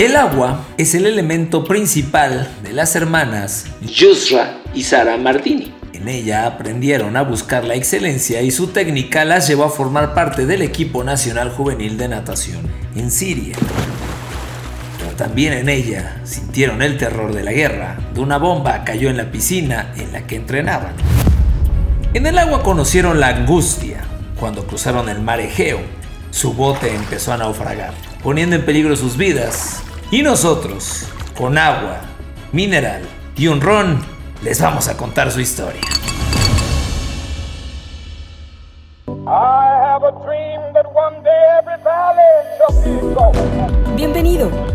El agua es el elemento principal de las hermanas Yusra y Sara Martini. En ella aprendieron a buscar la excelencia y su técnica las llevó a formar parte del equipo nacional juvenil de natación en Siria. Pero también en ella sintieron el terror de la guerra, de una bomba cayó en la piscina en la que entrenaban. En el agua conocieron la angustia cuando cruzaron el mar Egeo. Su bote empezó a naufragar, poniendo en peligro sus vidas. Y nosotros, con agua, mineral y un ron, les vamos a contar su historia. Bienvenido,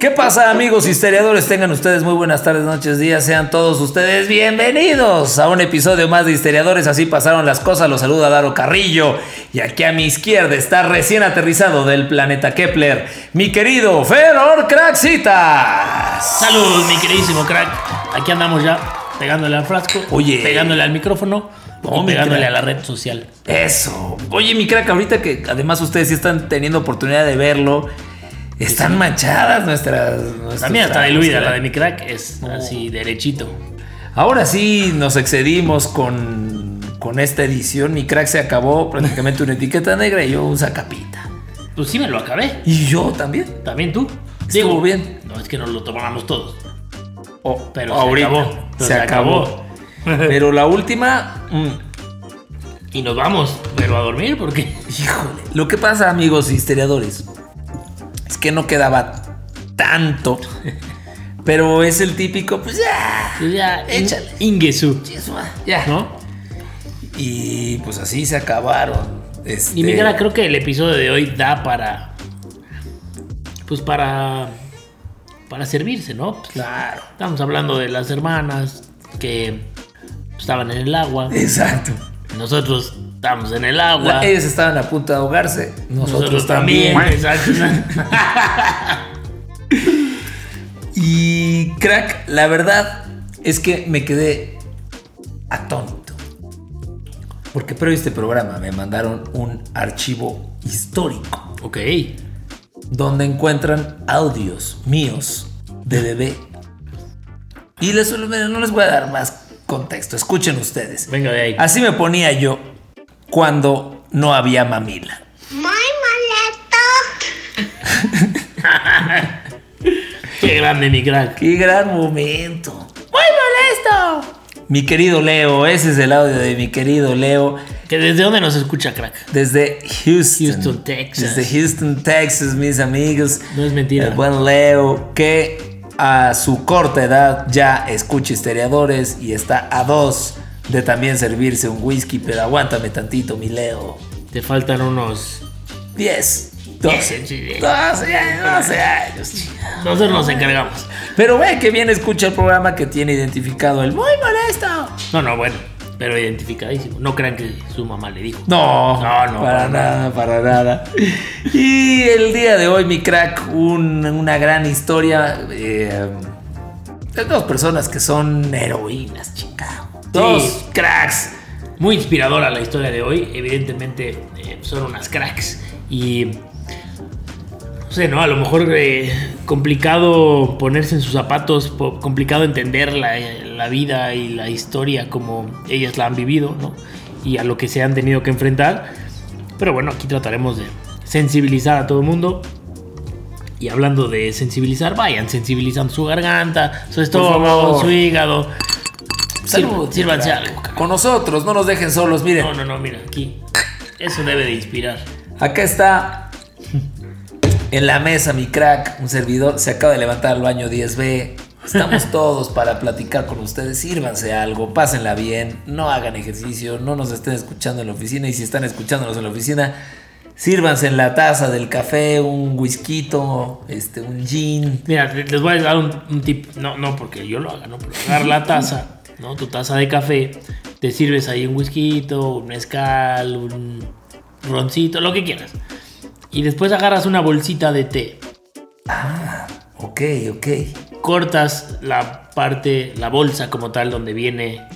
¿Qué pasa amigos historiadores? Tengan ustedes muy buenas tardes, noches, días. Sean todos ustedes bienvenidos a un episodio más de Historiadores. Así pasaron las cosas. Los saluda Daro Carrillo. Y aquí a mi izquierda está recién aterrizado del planeta Kepler, mi querido Feror Craxitas. Saludos, mi queridísimo crack. Aquí andamos ya pegándole al frasco, Oye. pegándole al micrófono No, pegándole a la red social. Eso. Oye, mi crack, ahorita que además ustedes sí están teniendo oportunidad de verlo, están manchadas nuestras. nuestras- También está diluida, la de mi crack es así derechito. Ahora sí nos excedimos con, con esta edición. Mi crack se acabó prácticamente una etiqueta negra y yo un sacapita. Pues sí me lo acabé. Y yo también. También tú. Estuvo bien. No, es que nos lo tomamos todos. Oh, Pero ahorita se acabó. Se, acabó. Pero la última. mm, Y nos vamos, pero a dormir porque híjole. Lo que pasa, amigos historiadores, es que no quedaba tanto. Pero es el típico, pues ya. pues ya Échale. Ingesu, Ya. ¿no? Y pues así se acabaron. Este, Y mi crack, creo que el episodio de hoy da para pues para para servirse, ¿no? Pues, Claro. Estamos hablando de las hermanas que estaban en el agua. Exacto. Nosotros estamos en el agua. Ellos estaban a punto de ahogarse. Nosotros, también. Exacto. Y crack, la verdad es que me quedé atónito. Porque previo a este programa me mandaron un archivo histórico ok. donde encuentran audios míos de bebé. Y les, no les voy a dar más contexto, escuchen ustedes. Venga de ahí. Así me ponía yo cuando no había mamila. Muy molesto. Qué grande mi crack. ¡Qué gran momento! ¡Muy molesto! Mi querido Leo, ese es el audio de mi querido Leo Que desde dónde nos escucha, crack. desde Houston. Houston, Texas. Desde Houston, Texas, mis amigos. No es mentira. El buen Leo, que a su corta edad ya escucha historiadores y está a dos de también servirse un whisky, pero aguántame tantito, mi Leo. Te faltan unos 10, 12, Sí, sí. 12 años, 12 años. Nosotros nos encargamos. Pero ve que bien escucha el programa que tiene identificado el muy molesto. No, no, bueno. Pero identificadísimo. No crean que su mamá le dijo. No, No, no, para nada, para nada. Y el día de hoy, mi crack, un- una gran historia eh, de dos personas que son heroínas, chica. Dos cracks. Muy inspiradora la historia de hoy. Evidentemente eh, son unas cracks. Y. No sé, ¿no? A lo mejor eh, complicado ponerse en sus zapatos, complicado entender la, la vida y la historia como ellas la han vivido, ¿no? Y a lo que se han tenido que enfrentar. Pero bueno, aquí trataremos de sensibilizar a todo el mundo. Y hablando de sensibilizar, vayan sensibilizando su garganta, su estómago, su hígado. Salud, Sírvanse algo, Con nosotros, no nos dejen solos, miren. no, no, no, mira, aquí. Eso debe de inspirar. Acá está en la mesa mi crack, un servidor. Se acaba de levantar al baño 10B. Estamos todos para platicar con ustedes. Sírvanse algo, pásenla bien, no hagan ejercicio, no nos estén escuchando en la oficina. Y si están escuchándonos en la oficina, sírvanse en la taza del café un whisky, este, un gin. Mira, les voy a dar un, un tip. No, no porque yo lo haga, no, pero agarra la taza, ¿no? Tu taza de café, te sirves ahí un whisky, un mezcal, un roncito, lo que quieras. Y después agarras una bolsita de té. Ah, ok, ok. Cortas la parte, la bolsa como tal, donde viene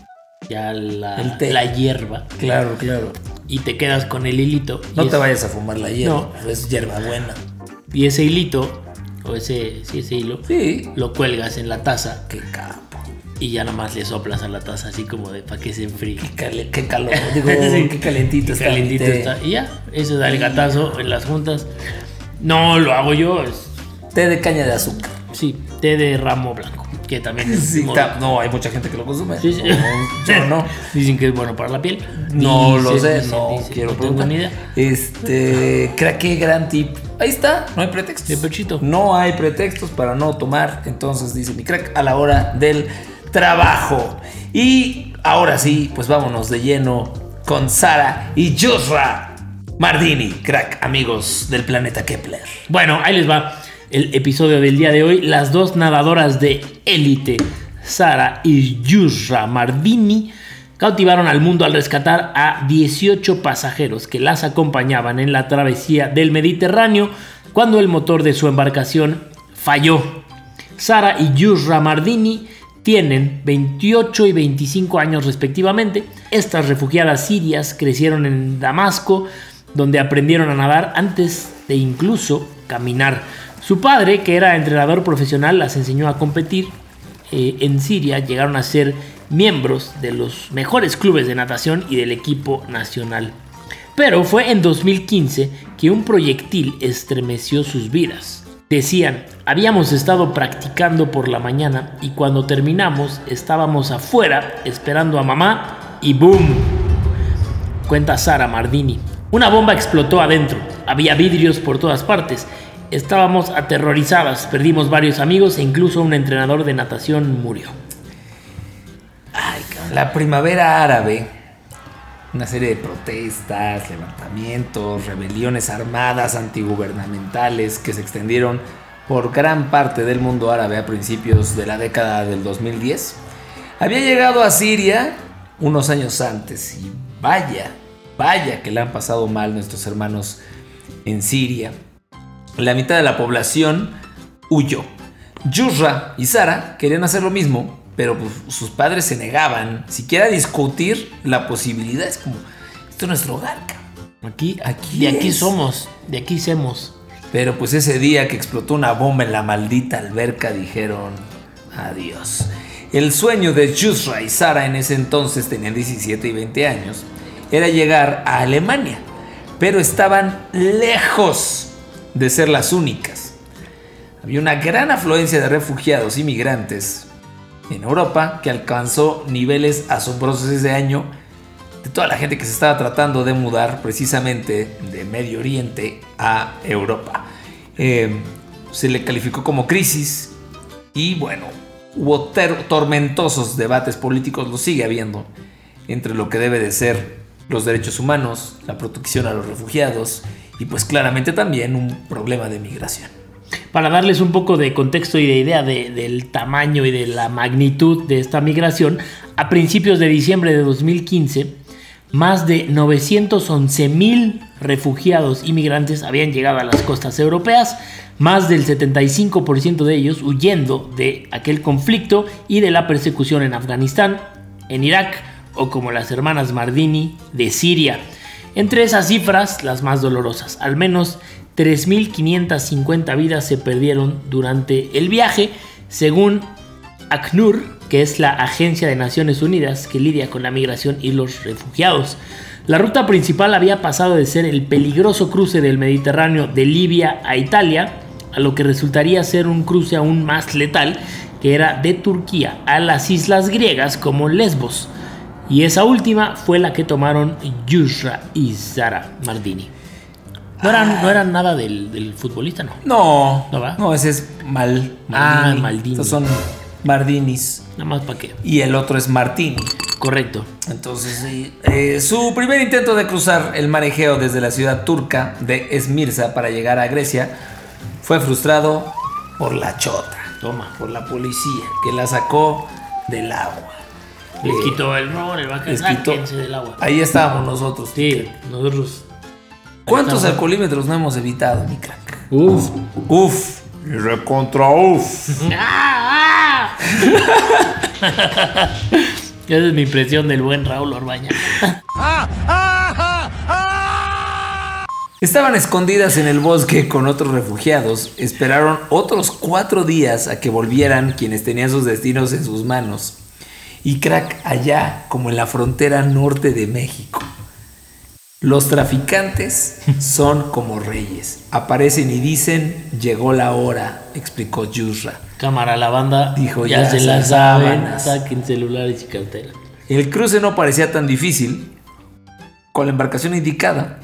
ya la, la hierba. Claro, claro. Y te quedas con el hilito. No te vayas a fumar la hierba, no. es hierba buena. Y ese hilito, o ese, sí, ese hilo, sí. lo cuelgas en la taza. Qué capo. Y ya nada más le soplas a la taza así como de para que se enfríe. Qué, calor, digo, qué calentito está. Calentito está. Y ya, eso da el gatazo en las juntas. No lo hago yo. Es... Té de caña de azúcar. Sí, té de ramo blanco. Que también es sí, no, hay mucha gente que lo consume. Sí, sí. yo no. Dicen que es bueno para la piel. No lo sé, no quiero preguntar. Ni idea. Este, crea que gran tip. Ahí está, no hay pretextos. De pechito. No hay pretextos para no tomar. Entonces dice mi crack a la hora del trabajo. Y ahora sí, pues vámonos de lleno con Sara y Josra Mardini, crack, amigos del planeta Kepler. Bueno, ahí les va el episodio del día de hoy. Las dos nadadoras de élite, Sara y Yusra Mardini, cautivaron al mundo al rescatar a 18 pasajeros que las acompañaban en la travesía del Mediterráneo cuando el motor de su embarcación falló. Sara y Yusra Mardini tienen 28 y 25 años respectivamente. Estas refugiadas sirias crecieron en Damasco, donde aprendieron a nadar antes de incluso caminar. Su padre, que era entrenador profesional, las enseñó a competir. Eh, en Siria llegaron a ser miembros de los mejores clubes de natación y del equipo nacional. Pero fue en 2015 que un proyectil estremeció sus vidas. Decían, habíamos estado practicando por la mañana y cuando terminamos estábamos afuera esperando a mamá y ¡boom! Cuenta Sara Mardini. Una bomba explotó adentro, había vidrios por todas partes Estábamos aterrorizadas, perdimos varios amigos e incluso un entrenador de natación murió. la primavera árabe, una serie de protestas, levantamientos, rebeliones armadas antigubernamentales que se extendieron por gran parte del mundo árabe a principios de la década del 2010, había llegado a Siria unos años antes y vaya, vaya que le han pasado mal nuestros hermanos en Siria la mitad de la población huyó. Yusra y Sara querían hacer lo mismo, pero pues, sus padres se negaban siquiera a discutir la posibilidad. Es como, esto es nuestro hogar. Aquí, aquí, de aquí somos, de aquí somos. Pero pues ese día que explotó una bomba en la maldita alberca dijeron adiós. El sueño de Yusra y Sara en ese entonces tenían 17 y 20 años era llegar a Alemania, pero estaban lejos de ser las únicas. Había una gran afluencia de refugiados y migrantes en Europa que alcanzó niveles asombrosos ese año de toda la gente que se estaba tratando de mudar precisamente de Medio Oriente a Europa. Eh, se le calificó como crisis y bueno, hubo tormentosos debates políticos, lo sigue habiendo, entre lo que debe de ser los derechos humanos, la protección a los refugiados y pues claramente también un problema de migración. Para darles un poco de contexto y de idea del tamaño y de la magnitud de esta migración, a principios de diciembre de 2015, más de 911 mil refugiados inmigrantes habían llegado a las costas europeas, más del 75% de ellos huyendo de aquel conflicto y de la persecución en Afganistán, en Irak o como las hermanas Mardini de Siria. Entre esas cifras, las más dolorosas, al menos 3.550 vidas se perdieron durante el viaje, según ACNUR, que es la Agencia de Naciones Unidas que lidia con la migración y los refugiados. La ruta principal había pasado de ser el peligroso cruce del Mediterráneo de Libia a Italia, a lo que resultaría ser un cruce aún más letal, que era de Turquía a las islas griegas como Lesbos. Y esa última fue la que tomaron Yusra y Zara Mardini. No eran, no eran nada del, futbolista, ¿no? No. ¿No No, ese es Mal. Ah, Maldini. Estos son Mardinis. Nada más para qué. Y el otro es Martini. Correcto. Entonces, eh, su primer intento de cruzar el mar Egeo desde la ciudad turca de Esmirza para llegar a Grecia fue frustrado por la chota. Toma. Por la policía, que la sacó del agua. Les quitó el no, el del agua. Ahí estábamos nosotros. Sí, nosotros ¿Cuántos alcoholímetros no hemos evitado, mi crack? Uf. Uf. Y recontra uf. Esa es mi impresión del buen Raúl Orbaña. Estaban escondidas en el bosque con otros refugiados. Esperaron otros cuatro días a que volvieran quienes tenían sus destinos en sus manos. Y crack allá, como en la frontera norte de México. Los traficantes son como reyes. Aparecen y dicen, llegó la hora, explicó Yusra. Cámara, la banda Dijo, ya, ya se se la las saben. Saquen celulares y cartera. El cruce no parecía tan difícil. Con la embarcación indicada,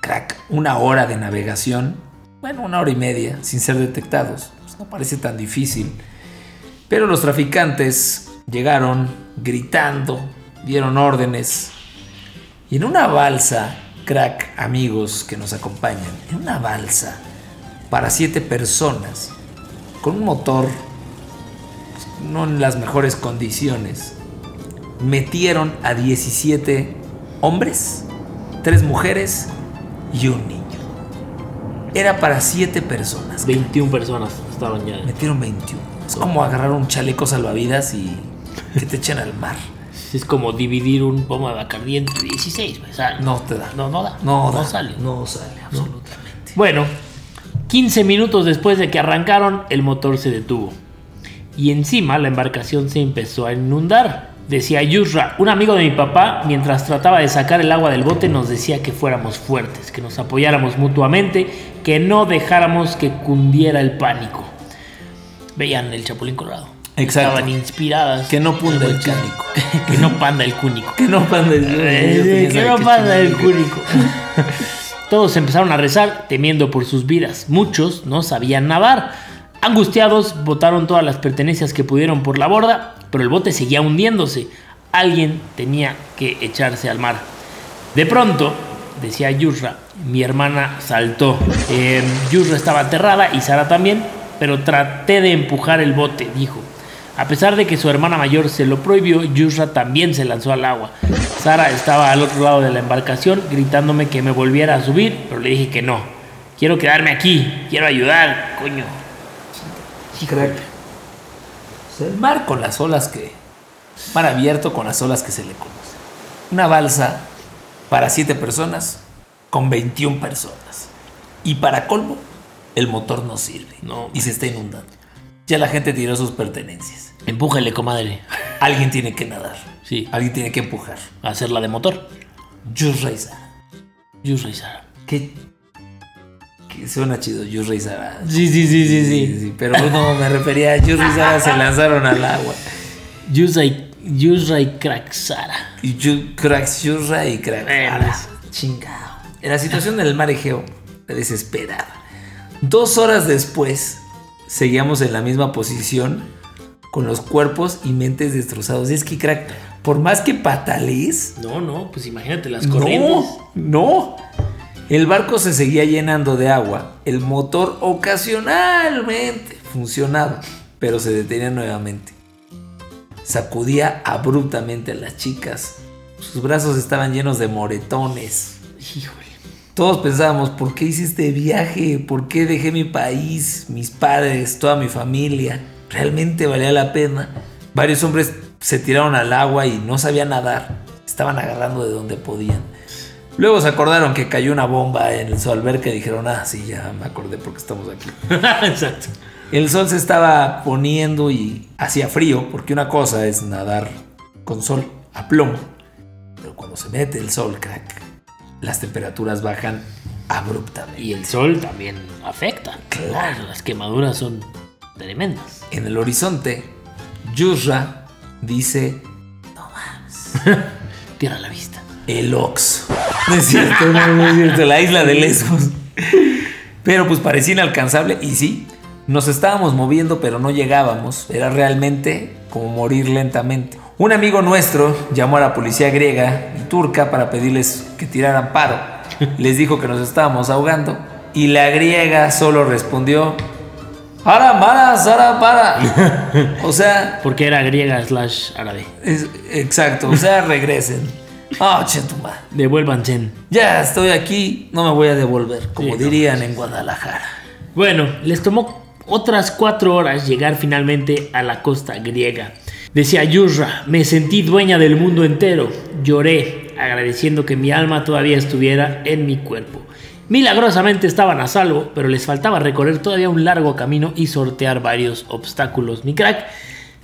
crack, una hora de navegación, bueno, una hora y media, sin ser detectados. Pues no parece tan difícil. Pero los traficantes llegaron gritando, dieron órdenes. Y en una balsa, crack, amigos que nos acompañan, en una balsa para siete personas, con un motor pues, no en las mejores condiciones, metieron a 17 hombres, 3 mujeres y un niño. Era para 7 personas. 21 personas estaban ya. Metieron 21. Es como agarrar un chaleco salvavidas y que te echen al mar. Es como dividir un pomo de Bacardí entre 16. güey. O sea, No te da. no, no da. No, no da. sale. No sale, absolutamente. Bueno, 15 minutos después de que arrancaron, el motor se detuvo. Y encima la embarcación se empezó a inundar. Decía Yusra, un amigo de mi papá, mientras trataba de sacar el agua del bote, nos decía que fuéramos fuertes, que nos apoyáramos mutuamente, que no dejáramos que cundiera el pánico. Veían el Chapulín Colorado. Exacto. Estaban inspiradas. Que no punda el cánico. que no panda el cúnico. Que no panda Eh, que no pasa el cúnico. Todos empezaron a rezar, temiendo por sus vidas. Muchos no sabían nadar. Angustiados, botaron todas las pertenencias que pudieron por la borda, pero el bote seguía hundiéndose. Alguien tenía que echarse al mar. De pronto, decía Yusra, mi hermana saltó. Eh, Yusra estaba aterrada y Sara también, pero traté de empujar el bote, dijo. A pesar de que su hermana mayor se lo prohibió, Yusra también se lanzó al agua. Sara estaba al otro lado de la embarcación gritándome que me volviera a subir, pero le dije que no. Quiero quedarme aquí, quiero ayudar, coño. Crack. El mar con las olas que. Mar abierto con las olas que se le conoce. Una balsa para 7 personas con 21 personas. Y para colmo, el motor no sirve. No. Y se está inundando. Ya la gente tiró sus pertenencias. Empújale, comadre. Alguien tiene que nadar. Sí, Alguien tiene que empujar. hacerla de motor. Yusra y Sara. ¿Qué? que suena chido, Sara. Sí, sí, sí, sí, sí. Pero no, me refería a Sara se lanzaron al agua. Y, Yusra y Yu- cracks Yusra y pues. Chingado. En la situación del mar Egeo, desesperada. Dos horas después, seguíamos en la misma posición, con los cuerpos y mentes destrozados. Y es que, crack, por más que patalees, No, no, pues imagínate las corrientes. no, no. El barco se seguía llenando de agua. El motor ocasionalmente funcionaba, pero se detenía nuevamente. Sacudía abruptamente a las chicas. Sus brazos estaban llenos de moretones. Híjole. Todos pensábamos, ¿por qué hice este viaje? ¿Por qué dejé mi país, mis padres, toda mi familia? ¿Realmente valía la pena? Varios hombres se tiraron al agua y no sabían nadar. Estaban agarrando de donde podían. Luego se acordaron que cayó una bomba en su alberca y dijeron, ah, sí, ya me acordé porque estamos aquí. Exacto. El sol se estaba poniendo y hacía frío, porque una cosa es nadar con sol a plomo. Pero cuando se mete el sol, crack, las temperaturas bajan abruptamente. Y el sol también afecta. Claro. Las quemaduras son tremendas. En el horizonte, Yusra dice, Tierra a la vista. el Ox. No es cierto, no, no es cierto, la isla de Lesbos. Pero pues parecía inalcanzable y sí, nos estábamos moviendo pero no llegábamos. Era realmente como morir lentamente. Un amigo nuestro llamó a la policía griega y turca para pedirles que tiraran paro. Les dijo que nos estábamos ahogando y la griega solo respondió, ¡Para, para, Sara, para! O sea, Porque era griega slash árabe. es- exacto, o sea, regresen. Ah, chetuma. Devuélvanse. Ya estoy aquí, no me voy a devolver, como dirían en Guadalajara. Bueno, les tomó otras cuatro horas llegar finalmente a la costa griega. Decía Yurra, me sentí dueña del mundo entero. Lloré, agradeciendo que mi alma todavía estuviera en mi cuerpo. Milagrosamente estaban a salvo, pero les faltaba recorrer todavía un largo camino y sortear varios obstáculos. Mi crack,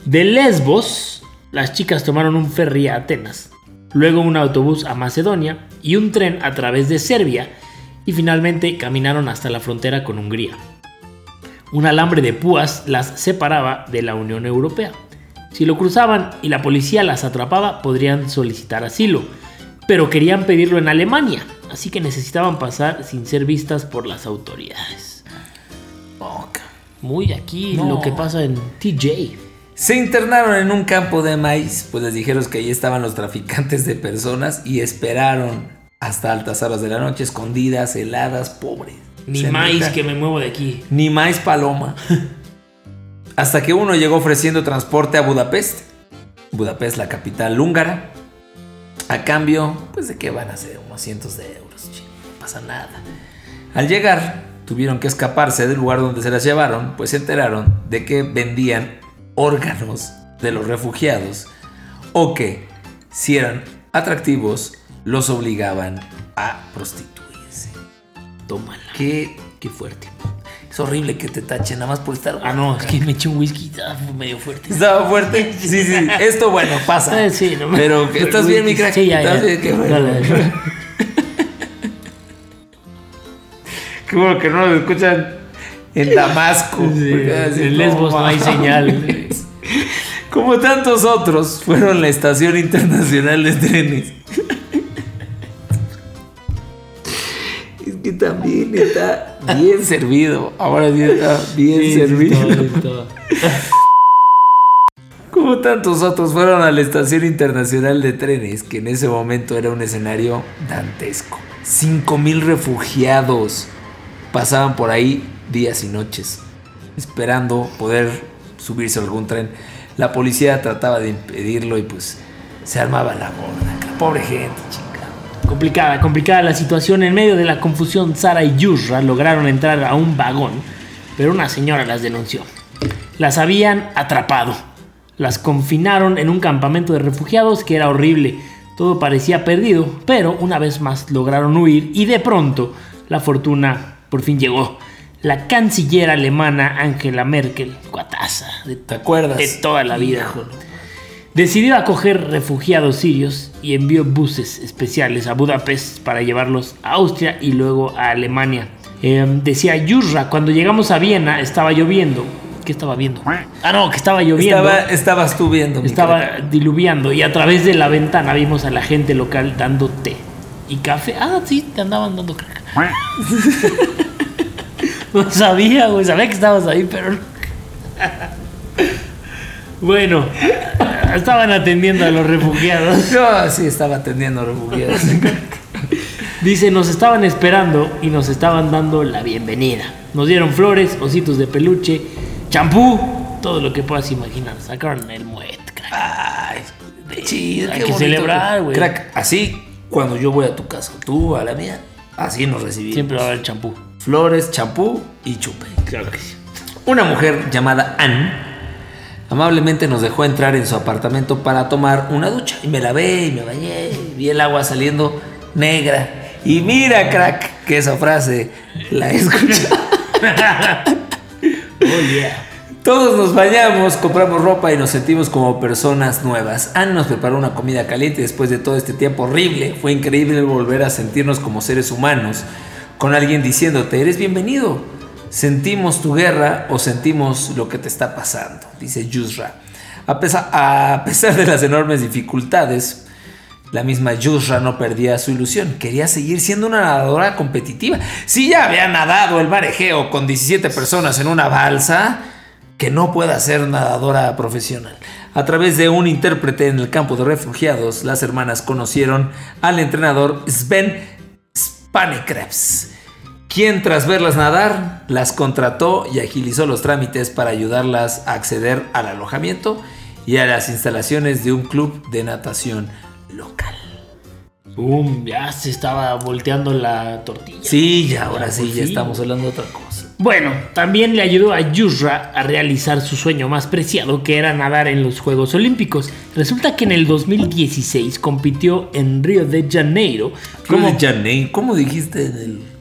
de Lesbos, las chicas tomaron un ferry a Atenas, luego un autobús a Macedonia y un tren a través de Serbia, y finalmente caminaron hasta la frontera con Hungría. Un alambre de púas las separaba de la Unión Europea. Si lo cruzaban y la policía las atrapaba, podrían solicitar asilo, pero querían pedirlo en Alemania, así que necesitaban pasar sin ser vistas por las autoridades. Muy aquí lo que pasa en TJ. Se internaron en un campo de maíz, pues les dijeron que ahí estaban los traficantes de personas y esperaron hasta altas horas de la noche, escondidas, heladas, pobres. Ni maíz que me muevo de aquí. Ni maíz paloma. hasta que uno llegó ofreciendo transporte a Budapest. Budapest, la capital húngara. A cambio, pues de qué van a ser, unos cientos de euros. No pasa nada. Al llegar, tuvieron que escaparse del lugar donde se las llevaron, pues se enteraron de que vendían órganos de los refugiados o que, si eran atractivos, los obligaban a prostituirse. Tómala. Qué, qué fuerte. Es horrible que te tachen nada más por estar. Ah, no, es que me eché un whisky, estaba medio fuerte. ¿Estaba fuerte? Sí, sí. Esto, bueno, pasa. Sí, no Pero, ¿estás bien, mi crack? Sí, ya, ya. Bien? Qué bueno. Qué bueno que no nos escuchan en Damasco. en Lesbos no hay señal. Como tantos otros, fueron la Estación Internacional de Trenes. Es que también está bien servido. Ahora sí está bien servido. Como tantos otros fueron a la Estación Internacional de Trenes, que en ese momento era un escenario dantesco. 5.000 refugiados pasaban por ahí días y noches, esperando poder subirse a algún tren. La policía trataba de impedirlo y pues se armaba la gorda. Pobre gente, chica. Complicada, complicada la situación. En medio de la confusión, Sara y Yusra lograron entrar a un vagón, pero una señora las denunció. Las habían atrapado. Las confinaron en un campamento de refugiados que era horrible. Todo parecía perdido, pero una vez más lograron huir y de pronto la fortuna por fin llegó la canciller alemana Angela Merkel, guataza, de, ¿te acuerdas? De toda la vida. Decidió acoger refugiados sirios y envió buses especiales a Budapest para llevarlos a Austria y luego a Alemania. Em, decía Yurra, cuando llegamos a Viena estaba lloviendo. ¿Qué estaba viendo? Ah, no, que estaba lloviendo. Estaba, estabas tú viendo. Estaba diluviando y a través de la ventana vimos a la gente local dando té y café. Ah, sí, te andaban dando crack. No sabía, güey. Sabía que estabas ahí, pero. Bueno, estaban atendiendo a los refugiados. Yo sí estaba atendiendo a los refugiados. Dice, nos estaban esperando y nos estaban dando la bienvenida. Nos dieron flores, ositos de peluche, champú, todo lo que puedas imaginar. Sacaron el muet, crack. Ay, chido, Hay que celebrar, güey. Crack, así cuando yo voy a tu casa, tú a la mía, así nos recibimos. Siempre va a haber champú flores, champú y chupe. Claro que sí. Una mujer llamada Anne amablemente nos dejó entrar en su apartamento para tomar una ducha. Y me lavé y me bañé, vi el agua saliendo negra. Y mira, crack, que esa frase la he escuchado. oh, yeah. Todos nos bañamos, compramos ropa y nos sentimos como personas nuevas. Anne nos preparó una comida caliente después de todo este tiempo horrible. Fue increíble volver a sentirnos como seres humanos con alguien diciéndote, eres bienvenido. Sentimos tu guerra o sentimos lo que te está pasando, dice Yusra. A pesar, de las enormes dificultades, la misma Yusra no perdía su ilusión. Quería seguir siendo una nadadora competitiva. Si ya había nadado el mar Egeo con 17 personas en una balsa, que no pueda ser nadadora profesional. A través de un intérprete en el campo de refugiados, las hermanas conocieron al entrenador Sven Panekrebs quien tras verlas nadar las contrató y agilizó los trámites para ayudarlas a acceder al alojamiento y a las instalaciones de un club de natación local. Boom, ya se estaba volteando la tortilla. Sí, ya, ahora sí, ya estamos hablando de otra cosa. Bueno, también le ayudó a Yusra a realizar su sueño más preciado, que era nadar en los Juegos Olímpicos. Resulta que en el 2016 compitió en Río de Janeiro. Río de Janeiro, ¿cómo dijiste en el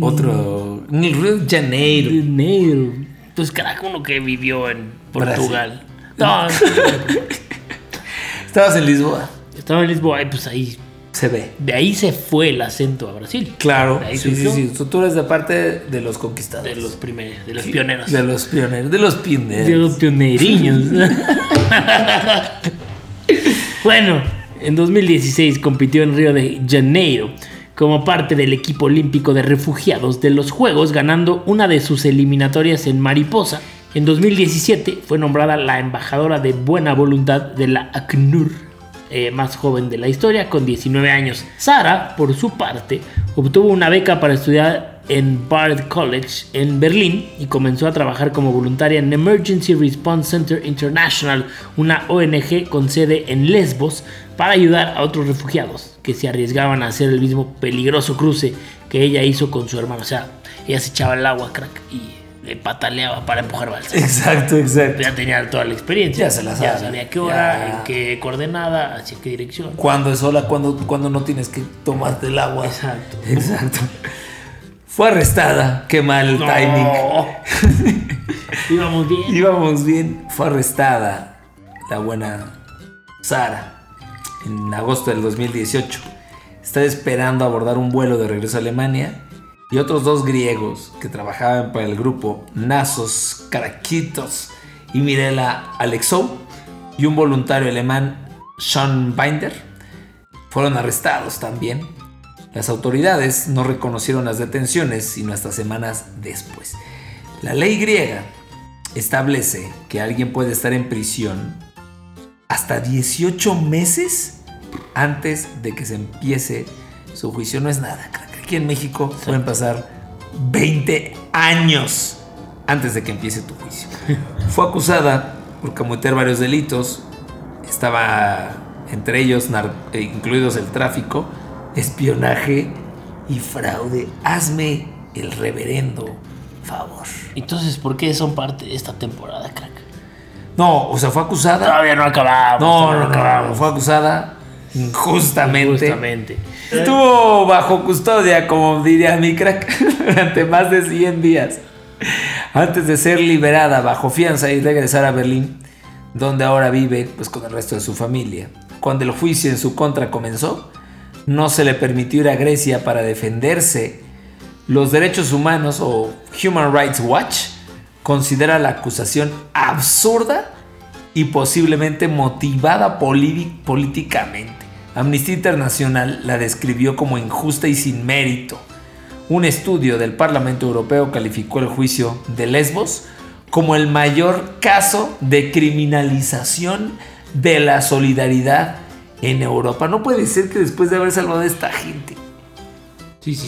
otro? En el Río de Janeiro. Janeiro. Pues carajo, uno que vivió en Portugal. No, Estabas en Lisboa. Estaba en Lisboa y pues ahí se ve. De ahí se fue el acento a Brasil. Claro. sí, sí, sí. Tú eres de parte de los conquistadores. De los primeros, de los pioneros. De los pioneros, de los pioneros. De los pioneriños. bueno, en 2016 compitió en Río de Janeiro como parte del equipo olímpico de refugiados de los Juegos, ganando una de sus eliminatorias en mariposa. En 2017 fue nombrada la embajadora de buena voluntad de la ACNUR eh, más joven de la historia, con 19 años. Sara, por su parte, obtuvo una beca para estudiar en Bard College en Berlín y comenzó a trabajar como voluntaria en Emergency Response Center International, una ONG con sede en Lesbos, para ayudar a otros refugiados que se arriesgaban a hacer el mismo peligroso cruce que ella hizo con su hermano. O sea, ella se echaba el agua, crack, y pataleaba para empujar balsa. Exacto, exacto. Ya tenía toda la experiencia. Ya se la sabía. Ya sabía qué hora, en qué coordenada, hacia qué dirección. Cuando es sola, cuando, cuando no tienes que tomarte el agua. Exacto. Exacto. Fue arrestada. Qué mal el timing. Íbamos bien. Íbamos bien. Fue arrestada la buena Sara en agosto del 2018. Está esperando abordar un vuelo de regreso a Alemania y otros dos griegos que trabajaban para el grupo Nasos Karakitos y Mirela Alexou y un voluntario alemán Sean Binder fueron arrestados también. Las autoridades no reconocieron las detenciones sino hasta semanas después. La ley griega establece que alguien puede estar en prisión hasta 18 meses antes de que se empiece su juicio. No es nada, aquí en México pueden pasar 20 años antes de que empiece tu juicio. Fue acusada por cometer varios delitos. Estaba entre ellos, eh, incluidos el tráfico, espionaje y fraude. Hazme el reverendo favor. Entonces, ¿por qué son parte de esta temporada, crack? No, o sea, fue acusada. Todavía no acabamos. No, no, acabamos. Fue acusada injustamente. Injustamente. Estuvo bajo custodia, como diría mi crack, durante más de 100 días. Antes de ser liberada bajo fianza y regresar a Berlín, donde ahora vive pues, con el resto de su familia. Cuando el juicio en su contra comenzó, no se le permitió ir a Grecia para defenderse. Los derechos humanos o Human Rights Watch considera la acusación absurda y posiblemente motivada políticamente. Amnistía Internacional la describió como injusta y sin mérito. Un estudio del Parlamento Europeo calificó el juicio de Lesbos como el mayor caso de criminalización de la solidaridad en Europa. No puede ser que después de haber salvado a esta gente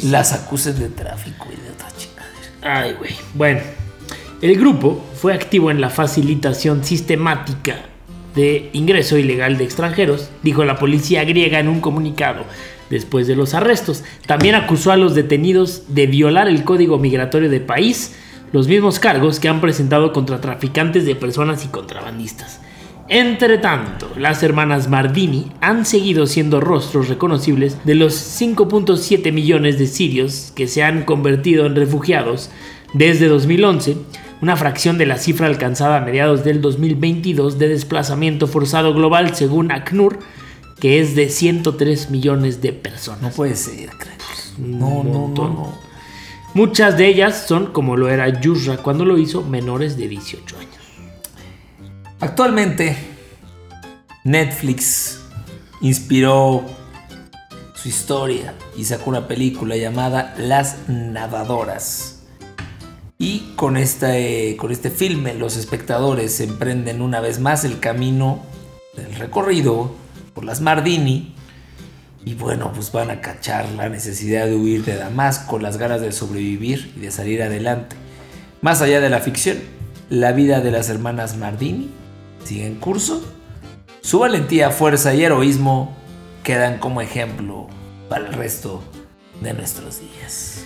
las acusen de tráfico y de otra chingadera. Ay, güey. Bueno, el grupo fue activo en la facilitación sistemática de ingreso ilegal de extranjeros, dijo la policía griega en un comunicado después de los arrestos. También acusó a los detenidos de violar el código migratorio de país, los mismos cargos que han presentado contra traficantes de personas y contrabandistas. Entre tanto, las hermanas Mardini han seguido siendo rostros reconocibles de los 5.7 millones de sirios que se han convertido en refugiados desde 2011 una fracción de la cifra alcanzada a mediados del 2022 de desplazamiento forzado global según ACNUR, que es de 103 millones de personas. No puede ser, No, no, no, no. Muchas de ellas son, como lo era Yusra cuando lo hizo, menores de 18 años. Actualmente, Netflix inspiró su historia y sacó una película llamada Las Nadadoras y con este, con este filme los espectadores emprenden una vez más el camino del recorrido por las Mardini. Y bueno, pues van a cachar la necesidad de huir de Damasco, las ganas de sobrevivir y de salir adelante. Más allá de la ficción, la vida de las hermanas Mardini sigue en curso. Su valentía, fuerza y heroísmo quedan como ejemplo para el resto de nuestros días.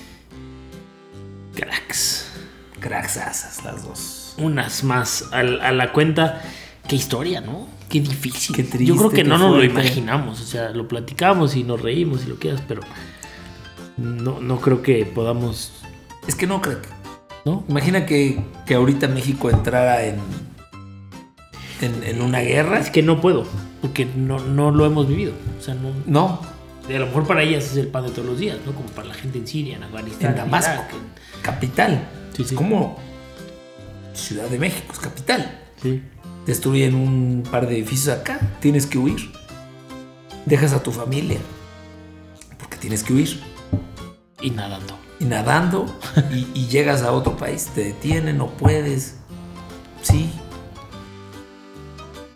Cracks. Cracks asas las dos. Unas más a, la cuenta. Qué historia, ¿no? Qué difícil. Qué triste, Yo creo que no nos lo imaginamos. O sea, lo platicamos y nos reímos y lo quieras, pero no, no creo que podamos. Es que no, crack. ¿No? Imagina que, que ahorita México entrara en, en, en una guerra. Es que no puedo, porque no, no lo hemos vivido. O sea, no, No, a lo mejor para ellas es el pan de todos los días, ¿no? Como para la gente en Siria, en Afganistán, en Damasco, en- capital. Sí, como Ciudad de México, es capital. Sí. Destruyen un par de edificios acá, tienes que huir. Dejas a tu familia, porque tienes que huir. Y nadando. Y nadando, y, y llegas a otro país, te detienen, no puedes. Sí.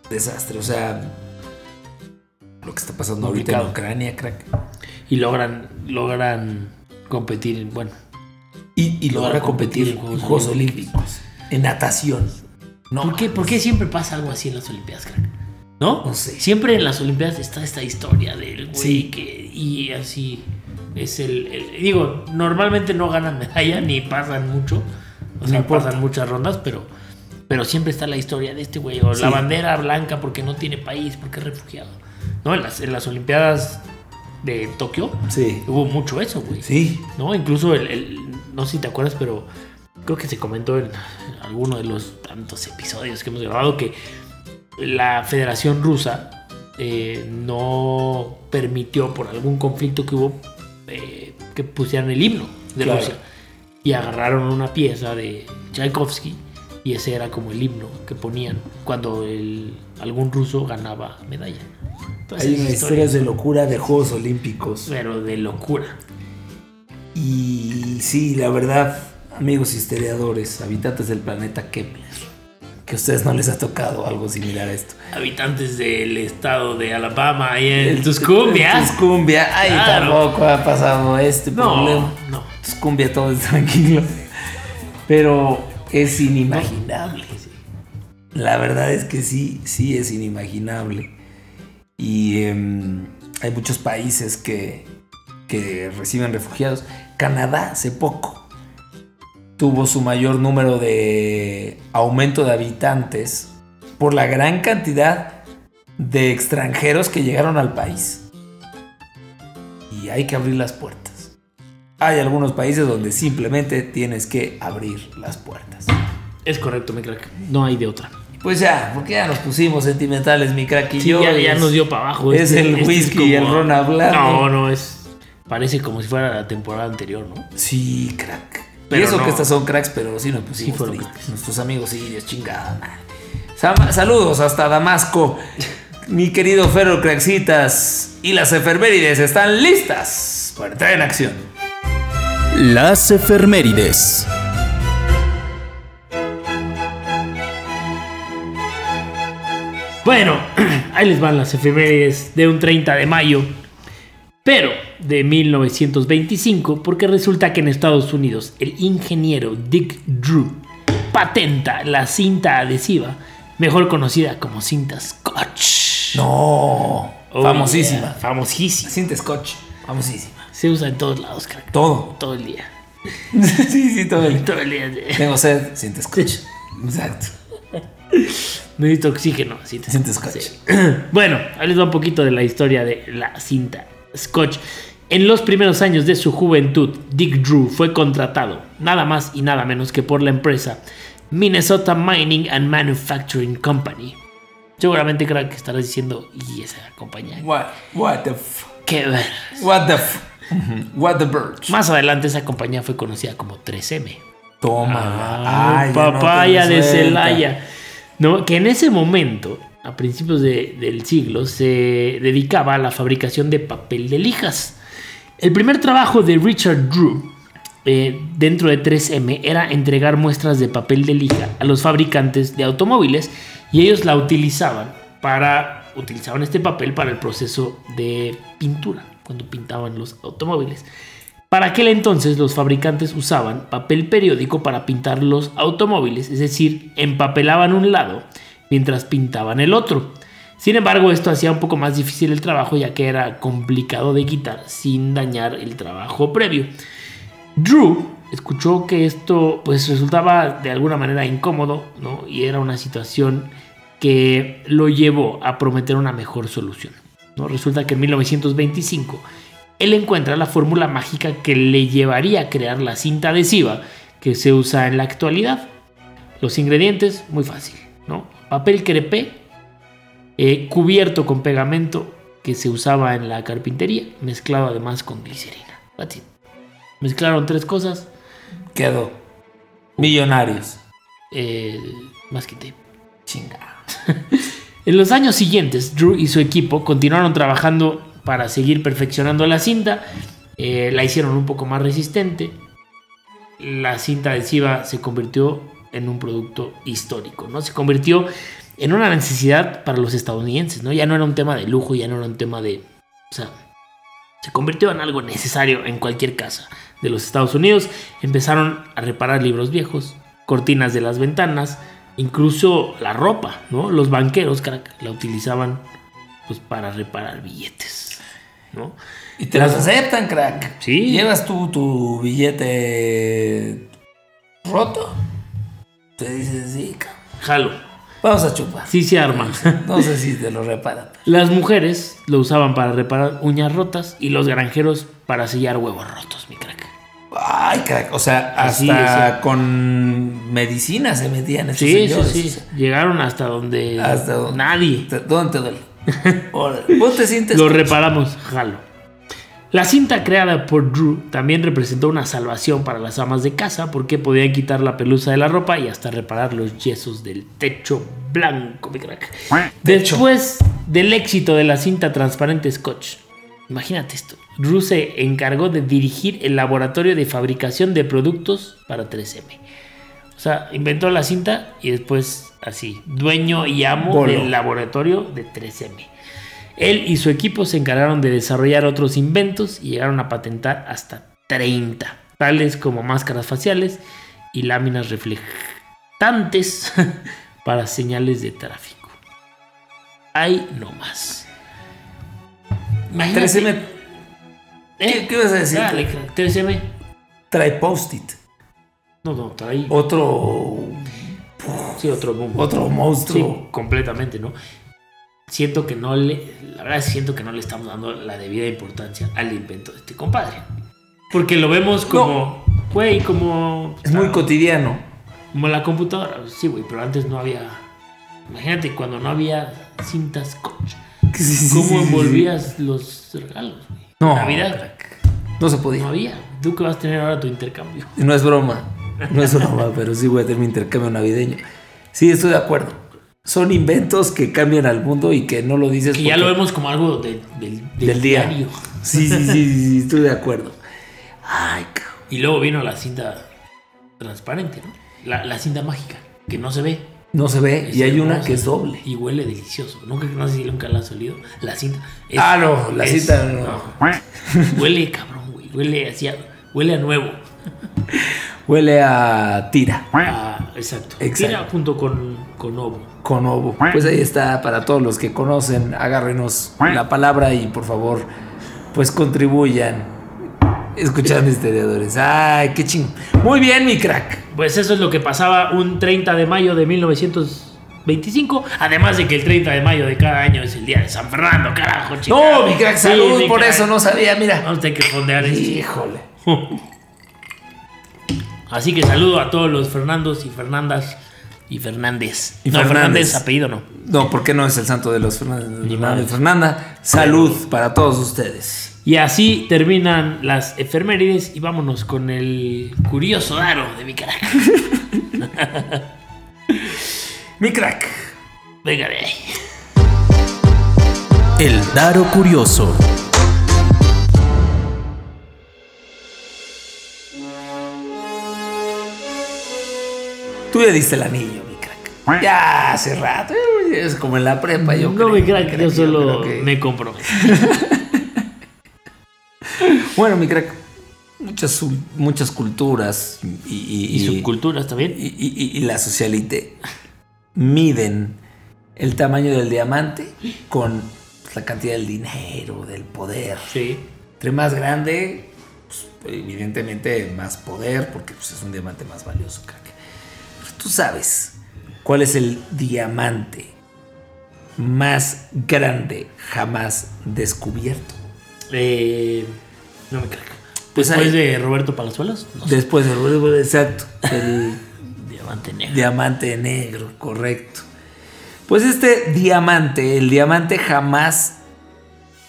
Desastre, o sea, lo que está pasando ahorita en. Ucrania, crack. Y logran, logran competir, en- bueno, Y, y logra competir en Juegos, Olímpicos, en natación. No, ¿Por qué, ¿Por qué siempre pasa algo así en las Olimpiadas, crack? ¿No? No sé. Siempre en las Olimpiadas está esta historia del güey Sí. que. Y así es el, el- Digo, normalmente no ganan medalla ni pasan mucho. O No sea, importa. pasan muchas rondas, pero. Pero siempre está la historia de este güey. O Sí. la bandera blanca porque no tiene país, porque es refugiado. ¿No? En las, en las Olimpiadas de Tokio Sí. hubo mucho eso, güey. Sí. ¿no? Incluso el, el- no sé si te acuerdas, pero creo que se comentó en alguno de los tantos episodios que hemos grabado que la Federación Rusa eh, no permitió por algún conflicto que hubo eh, que pusieran el himno de Claro. Rusia y agarraron una pieza de Tchaikovsky y ese era como el himno que ponían cuando el, algún ruso ganaba medalla. Hay unas historias de locura de Juegos Olímpicos. pero de locura. Y sí, la verdad, amigos historiadores, habitantes del planeta Kepler, que a ustedes no les ha tocado algo similar a esto. habitantes del estado de Alabama y en Tuscumbia. Tuscumbia, ay, Claro. tampoco ha pasado este No, problema. no. Tuscumbia todo es tranquilo. Pero es inimaginable. La verdad es que sí, sí es inimaginable. Y em, hay muchos países que, que reciben refugiados. Canadá hace poco tuvo su mayor número de aumento de habitantes por la gran cantidad de extranjeros que llegaron al país. Y hay que abrir las puertas. Hay algunos países donde simplemente tienes que abrir las puertas. Es correcto, mi crack. No hay de otra. Pues ya, porque ya nos pusimos sentimentales, mi crack y Sí, yo. ya, ya Es- nos dio para abajo. es el whisky y el ron hablando. No, no, es. Parece como si fuera la temporada anterior, ¿no? Sí, crack. Pero y eso no. que estas son cracks, pero sí nos pusimos Sí fueron tristes. cracks. Nuestros amigos sirios, chingada madre. Saludos hasta Damasco. Mi querido Ferro Craxitas y las efemérides están listas para entrar en acción. Las efemérides. Bueno, ahí les van las efemérides de un 30 de mayo, pero de 1925, porque resulta que en Estados Unidos el ingeniero Dick Drew patenta la cinta adhesiva, mejor conocida como cinta Scotch. No. Oh, famosísima. yeah, famosísima. Cinta Scotch. Famosísima. Se usa en todos lados, crack. Todo. Todo el día. sí, sí, todo el Todo el día. Tengo sed, cinta Scotch. Exacto. Necesito oxígeno. Cinta, Cinta Scotch. Sí. Bueno, ahí les va un poquito de la historia de la cinta Scotch. En los primeros años de su juventud, Dick Drew fue contratado nada más y nada menos que por la empresa Minnesota Mining and Manufacturing Company. Seguramente creo que estarás diciendo, y esa compañía, What, what the f... qué ver. What the f... What the birch. Más adelante esa compañía fue conocida como 3M. Toma. Ay, Ay, no papaya de. Celaya. ¿No? Que en ese momento, a principios de- del siglo, se dedicaba a la fabricación de papel de lijas. El primer trabajo de Richard Drew eh, dentro de 3M era entregar muestras de papel de lija a los fabricantes de automóviles y ellos la utilizaban para utilizaban este papel para el proceso de pintura cuando pintaban los automóviles. Para aquel entonces los fabricantes usaban papel periódico para pintar los automóviles, es decir, empapelaban un lado mientras pintaban el otro. Sin embargo, esto hacía un poco más difícil el trabajo ya que era complicado de quitar sin dañar el trabajo previo. Drew escuchó que esto pues resultaba de alguna manera incómodo ¿no? y era una situación que lo llevó a prometer una mejor solución. ¿no? Resulta que en 1925 él encuentra la fórmula mágica que le llevaría a crear la cinta adhesiva que se usa en la actualidad. Los ingredientes, muy fácil, ¿no? Papel crepé, eh, cubierto con pegamento que se usaba en la carpintería, mezclado además con glicerina. Mezclaron tres cosas. Quedó. Millonarios. Eh, más que te. Chinga. en los años siguientes, Drew y su equipo continuaron trabajando para seguir perfeccionando la cinta. Eh, la hicieron un poco más resistente. La cinta adhesiva se convirtió en un producto histórico, ¿no? Se convirtió en una necesidad para los estadounidenses, ¿no? Ya no era un tema de lujo, ya no era un tema de... O sea, se convirtió en algo necesario en cualquier casa de los Estados Unidos. Empezaron a reparar libros viejos, cortinas de las ventanas, incluso la ropa, ¿no? Los banqueros, la utilizaban pues para reparar billetes, ¿no? Y te las aceptan, crack. Sí. Llevas tú tu billete roto. Te dices, sí, cabrón. Jalo. Vamos a chupar. Sí se arma. No sé si te lo reparan. Las mujeres lo usaban para reparar uñas rotas y los granjeros para sellar huevos rotos, mi crack. Ay, crack. O sea, hasta con medicina se metían estos sí, Sí, sí, Llegaron hasta donde, hasta donde nadie. ¿Dónde te duele? ¿Vos te sientes? Lo reparamos, jalo. La cinta creada por Drew también representó una salvación para las amas de casa porque podían quitar la pelusa de la ropa y hasta reparar los yesos del techo blanco, mi crack. Después del éxito de la cinta transparente Scotch, imagínate esto, Drew se encargó de dirigir el laboratorio de fabricación de productos para 3M. O sea, inventó la cinta y después así, dueño y amo del laboratorio de 3M. Él y su equipo se encargaron de desarrollar otros inventos y llegaron a patentar hasta 30, tales como máscaras faciales y láminas reflectantes para señales de tráfico. Hay no más. 3M. ¿Eh? ¿Qué, vas a decir? 3M. Trae post-it. No, no, trae. Otro. Sí, otro, otro monstruo. Sí, completamente, ¿no? Siento que no le, la verdad siento que no le estamos dando la debida importancia al invento de este compadre. Porque lo vemos como, güey, como... Es muy cotidiano. Como la computadora, sí, güey, pero antes no había... Imagínate cuando no había cintas scotch. ¿Cómo envolvías los regalos, güey? No. Navidad. No se podía. No había. Tú que vas a tener ahora tu intercambio. No es broma. No es broma, pero sí voy a tener mi intercambio navideño. Sí, estoy de acuerdo son inventos que cambian al mundo y que no lo dices. Que ya lo vemos como algo del, del día. Sí, sí, sí, sí, estoy de acuerdo. Ay, cabrón. Y luego vino la cinta transparente, ¿no? La, cinta mágica, que no se ve. No se ve, y hay una que es doble. Y huele delicioso. Nunca, no sé si nunca la has olido. La cinta. ah, no, la cinta no. Huele cabrón, güey. Huele así, huele a nuevo. Huele a tira. Ah, exacto. Tira junto con, con ovo. Pues ahí está, para todos los que conocen, agárrenos la palabra y por favor, pues contribuyan escuchando historiadores. Ay, qué ching. Muy bien, mi crack. Pues eso es lo que pasaba un 30 de mayo de 1925. Además de que el 30 de mayo de cada año es el día de San Fernando, carajo, chicos. No, mi crack, salud, por eso no sabía, mira. A tener que fondear eso. Híjole. Así que saludo a todos los Fernandos y Fernandas y Fernández. Y no, Fernández. apellido no. No, porque no es el santo de los Fernández. Fernanda. Salud para todos ustedes. Y así terminan las efemérides y vámonos con el curioso daro de mi crack. mi crack. Venga de ahí. El daro curioso. Tú ya diste el anillo, mi crack. Ya hace rato. Es como en la prepa, yo No, mi crack, yo solo me comprometo. bueno, mi crack. Muchas, muchas culturas y, y, subculturas también. Y, la socialité miden el tamaño del diamante con la cantidad del dinero, del poder. Sí. Entre más grande, pues, evidentemente más poder, porque pues, es un diamante más valioso, crack. Tú sabes cuál es el diamante más grande jamás descubierto. Eh, no me crack. Pues Después de Roberto Palazuelos. No sé. Después del exacto, el Diamante negro. diamante negro, correcto. Pues este diamante, el diamante jamás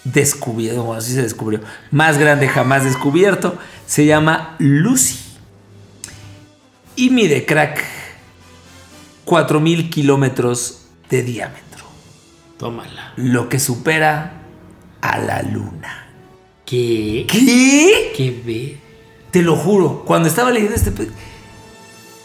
descubierto, bueno, así se descubrió, más grande jamás descubierto, se llama Lucy. Y mide, crack, 4000 kilómetros de diámetro, Tómala. lo que supera a la luna. ¿Qué? ¿Qué? ¿Qué ve? Te lo juro, cuando estaba leyendo este...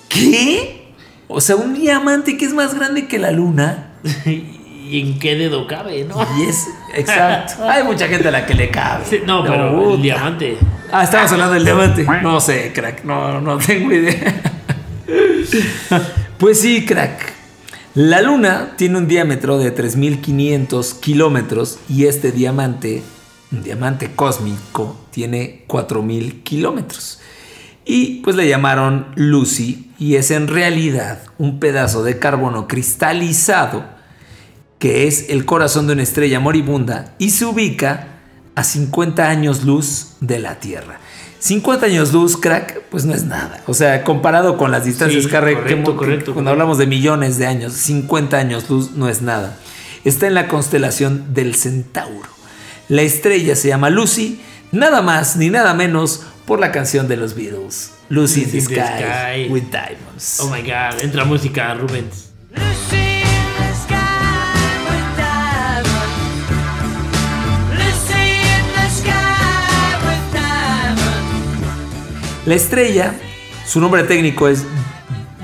¿Qué? O sea, un diamante que es más grande que la luna. ¿Y en qué dedo cabe, no? Y es, exacto. Hay mucha gente a la que le cabe. Sí, No, pero puta. el diamante. Ah, estamos hablando del diamante. No sé, crack. No, no tengo idea. Pues sí, crack. La luna tiene un diámetro de 3.500 kilómetros y este diamante, un diamante cósmico, tiene 4.000 kilómetros. Y pues le llamaron Lucy y es en realidad un pedazo de carbono cristalizado que es el corazón de una estrella moribunda y se ubica a 50 años luz de la Tierra. 50 años luz, crack, pues no es nada. O sea, comparado con las distancias Sí, que correcto, que- correcto, cuando hablamos de millones de años, 50 años luz no es nada. Está en la constelación del Centauro. La estrella se llama Lucy, nada más ni nada menos por la canción de los Beatles. Lucy in the the Sky, Sky. with Diamonds. Oh my god, entra música, Rubens. La estrella, su nombre técnico es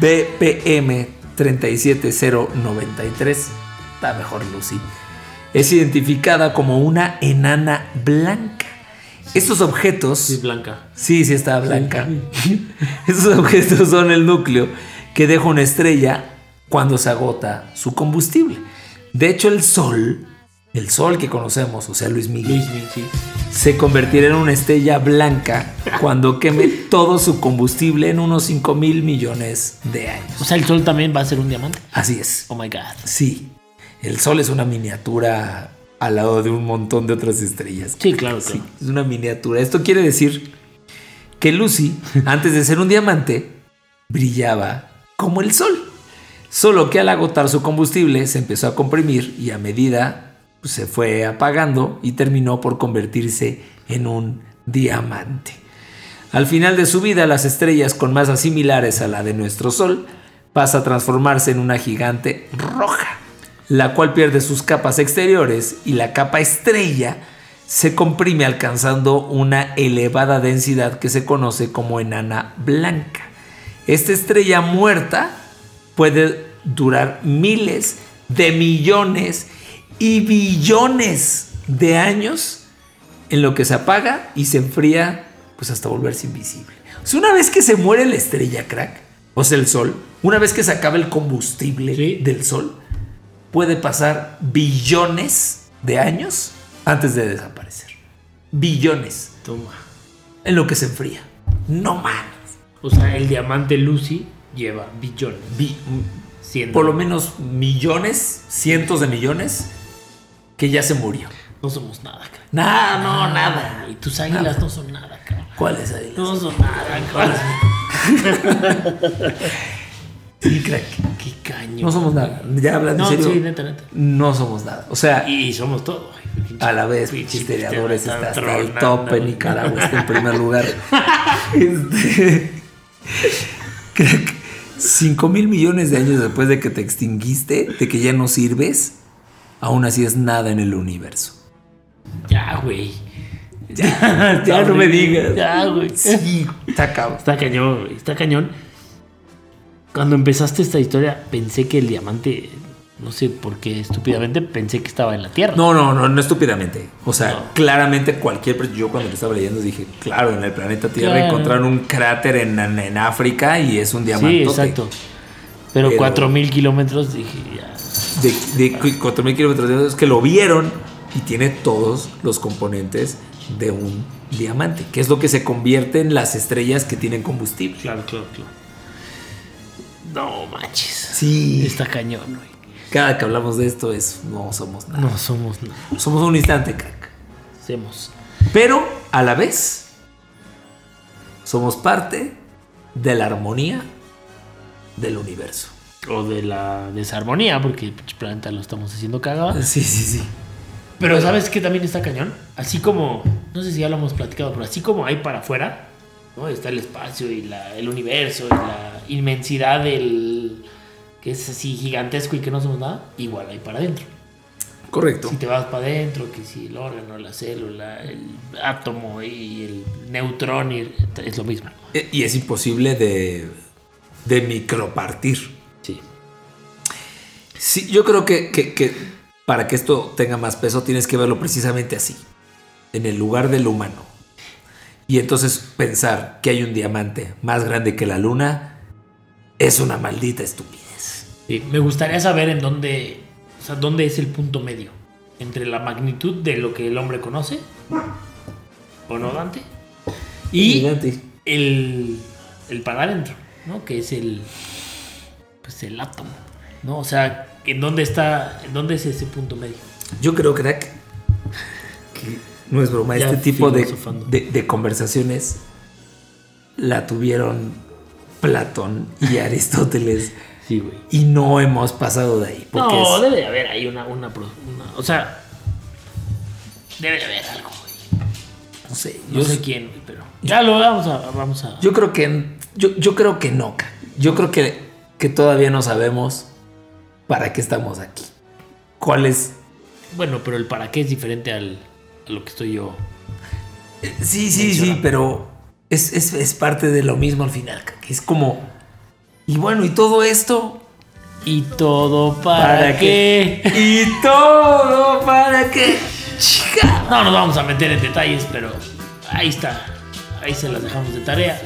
BPM 37093, está mejor Lucy, es identificada como una enana blanca. Estos objetos, Sí, blanca. sí, sí está blanca, estos objetos son el núcleo que deja una estrella cuando se agota su combustible. De hecho, el Sol, el Sol que conocemos, o sea, Luis Miguel, Luis Miguel, sí. se convertirá en una estrella blanca cuando queme todo su combustible en unos 5 mil millones de años. O sea, el sol también va a ser un diamante. Así es. Oh my god. Sí, el Sol es una miniatura al lado de un montón de otras estrellas. Sí, claro, Sí, claro. es una miniatura. Esto quiere decir que Lucy, antes de ser un diamante, brillaba como el Sol. Solo que al agotar su combustible se empezó a comprimir y a medida pues, se fue apagando y terminó por convertirse en un diamante. Al final de su vida, las estrellas con masas similares a la de nuestro Sol pasa a transformarse en una gigante roja, la cual pierde sus capas exteriores y la capa estrella se comprime alcanzando una elevada densidad que se conoce como enana blanca. Esta estrella muerta puede durar miles de millones y billones de años en lo que se apaga y se enfría pues hasta volverse invisible. O sea, una vez que se muere la estrella, crack, o sea, el sol, una vez que se acaba el combustible Sí. del sol, puede pasar billones de años antes de desaparecer. Billones Toma. en lo que se enfría. No más. O sea, el diamante Lucy lleva billones. Bi- por lo menos millones, cientos de millones, que ya se murió. No somos nada, cara. Nada, no, nada. Y tus águilas no son nada, cara. ¿Cuáles águilas? No son nada, cara. Sí, crack. Qué caño. No somos nada. Ya hablando No, en serio. sí, neta, neta. No somos nada. O sea, Y somos todo. Ay, a la vez, cristiano, está hasta el top en. Nicaragua, está en primer lugar. Este, crack, 5 mil millones de años después de que te extinguiste, de que ya no sirves, aún así es nada en el universo. Ya, güey. Ya, ya no me digas. Ya, güey. Sí, está cabrón. Está cañón, güey. Está cañón. Cuando empezaste esta historia, pensé que el diamante, no sé por qué, estúpidamente, pensé que estaba en la Tierra. No, no, no, no estúpidamente. O sea, No. claramente cualquier... Yo cuando lo estaba leyendo dije, claro, en el planeta Tierra Claro. encontraron un cráter en, en- en África y es un diamante. Sí, exacto. Pero, Pero- 4000 kilómetros, dije, ya. De, de 4.000 kilómetros de diámetro, es que lo vieron y tiene todos los componentes de un diamante, que es lo que se convierte en las estrellas que tienen combustible. Claro, claro, claro. No manches. Sí. Está cañón, güey. Cada que hablamos de esto es, no somos nada. No somos nada. Somos un instante, crack. Hacemos. Pero a la vez somos parte de la armonía del universo. O de la desarmonía, porque el pinche planeta lo estamos haciendo cagado. Sí, sí, sí. Pero ¿sabes qué también está cañón? Así como, no sé si ya lo hemos platicado, pero así como hay para afuera, ¿no? Está el espacio y la- el universo y la inmensidad del... que es así gigantesco y que no somos nada, igual hay para adentro. Correcto. Si te vas para adentro, que si el órgano, la célula, el átomo y el neutrón, y- es lo mismo. E- Y es imposible de, de micropartir. Sí. Yo creo que, que- que para que esto tenga más peso tienes que verlo precisamente así, en el lugar del humano. Y entonces pensar que hay un diamante más grande que la luna es una maldita estupidez. Sí, me gustaría saber en dónde, o sea, dónde es el punto medio entre la magnitud de lo que el hombre conoce, ¿o no, Dante? Y el, el para adentro, ¿no? Que es el, pues el átomo, ¿no? O sea, ¿en dónde está, en dónde es ese punto medio? Yo creo, crack, que no es broma, Ya este tipo de, de- de conversaciones la tuvieron Platón y Aristóteles Sí, güey. y no hemos pasado de ahí. No, es- debe de haber ahí una, una, o sea, debe de haber algo, güey. no sé, No yo, sé quién, pero ya lo vamos a, vamos a. yo creo que yo, yo creo que no. Yo creo que, que todavía no sabemos para qué estamos aquí. ¿Cuál es? Bueno, pero el para qué es diferente al, a lo que estoy yo. Sí, sí, sí, pero es, es- es parte de lo mismo al final. Es como. Y bueno, y todo esto. ¿Y todo para, qué? ¿Y todo para qué? Chica. No nos vamos a meter en detalles, pero ahí está. Ahí se las dejamos de tarea.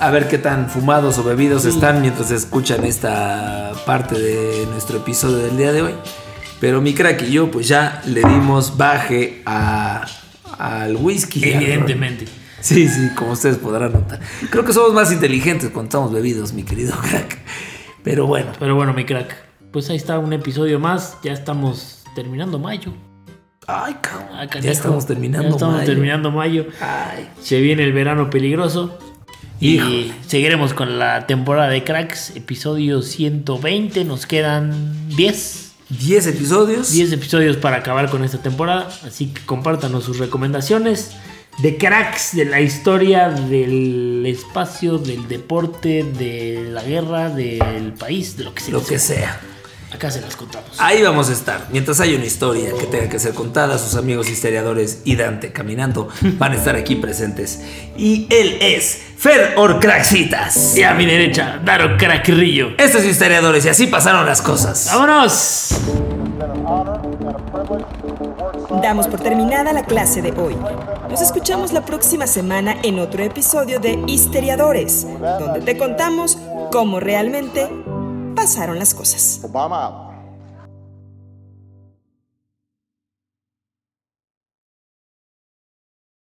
A ver qué tan fumados o bebidos están mientras escuchan esta parte de nuestro episodio del día de hoy. Pero mi crack y yo, pues ya le dimos baje a, al whisky. al. Evidentemente. Sí, sí, como ustedes podrán notar. Creo que somos más inteligentes cuando estamos bebidos, mi querido crack. Pero bueno, Pero bueno, mi crack. Pues ahí está un episodio más. Ya estamos terminando mayo. ay, cabrón, Ah, ya estamos terminando. Ya estamos mayo. terminando mayo. Ay, Se viene el verano peligroso. Y seguiremos con la temporada de cracks. Episodio 120. Nos quedan 10. 10 episodios. 10 episodios para acabar con esta temporada. Así que compártanos sus recomendaciones de cracks de la historia, del espacio, del deporte, de la guerra, del país, de lo que sea. Lo que sea. Acá se las contamos. Ahí vamos a estar. Mientras haya una historia que tenga que ser contada, sus amigos historiadores y Dante caminando van a estar aquí presentes. Y él es Fer Orcraxitas. Y a mi derecha, Daro Crackrillo. Estos historiadores y así pasaron las cosas. ¡Vámonos! Damos por terminada la clase de hoy. Nos escuchamos la próxima semana en otro episodio de Histeriadores, donde te contamos cómo realmente pasaron las cosas. Obama.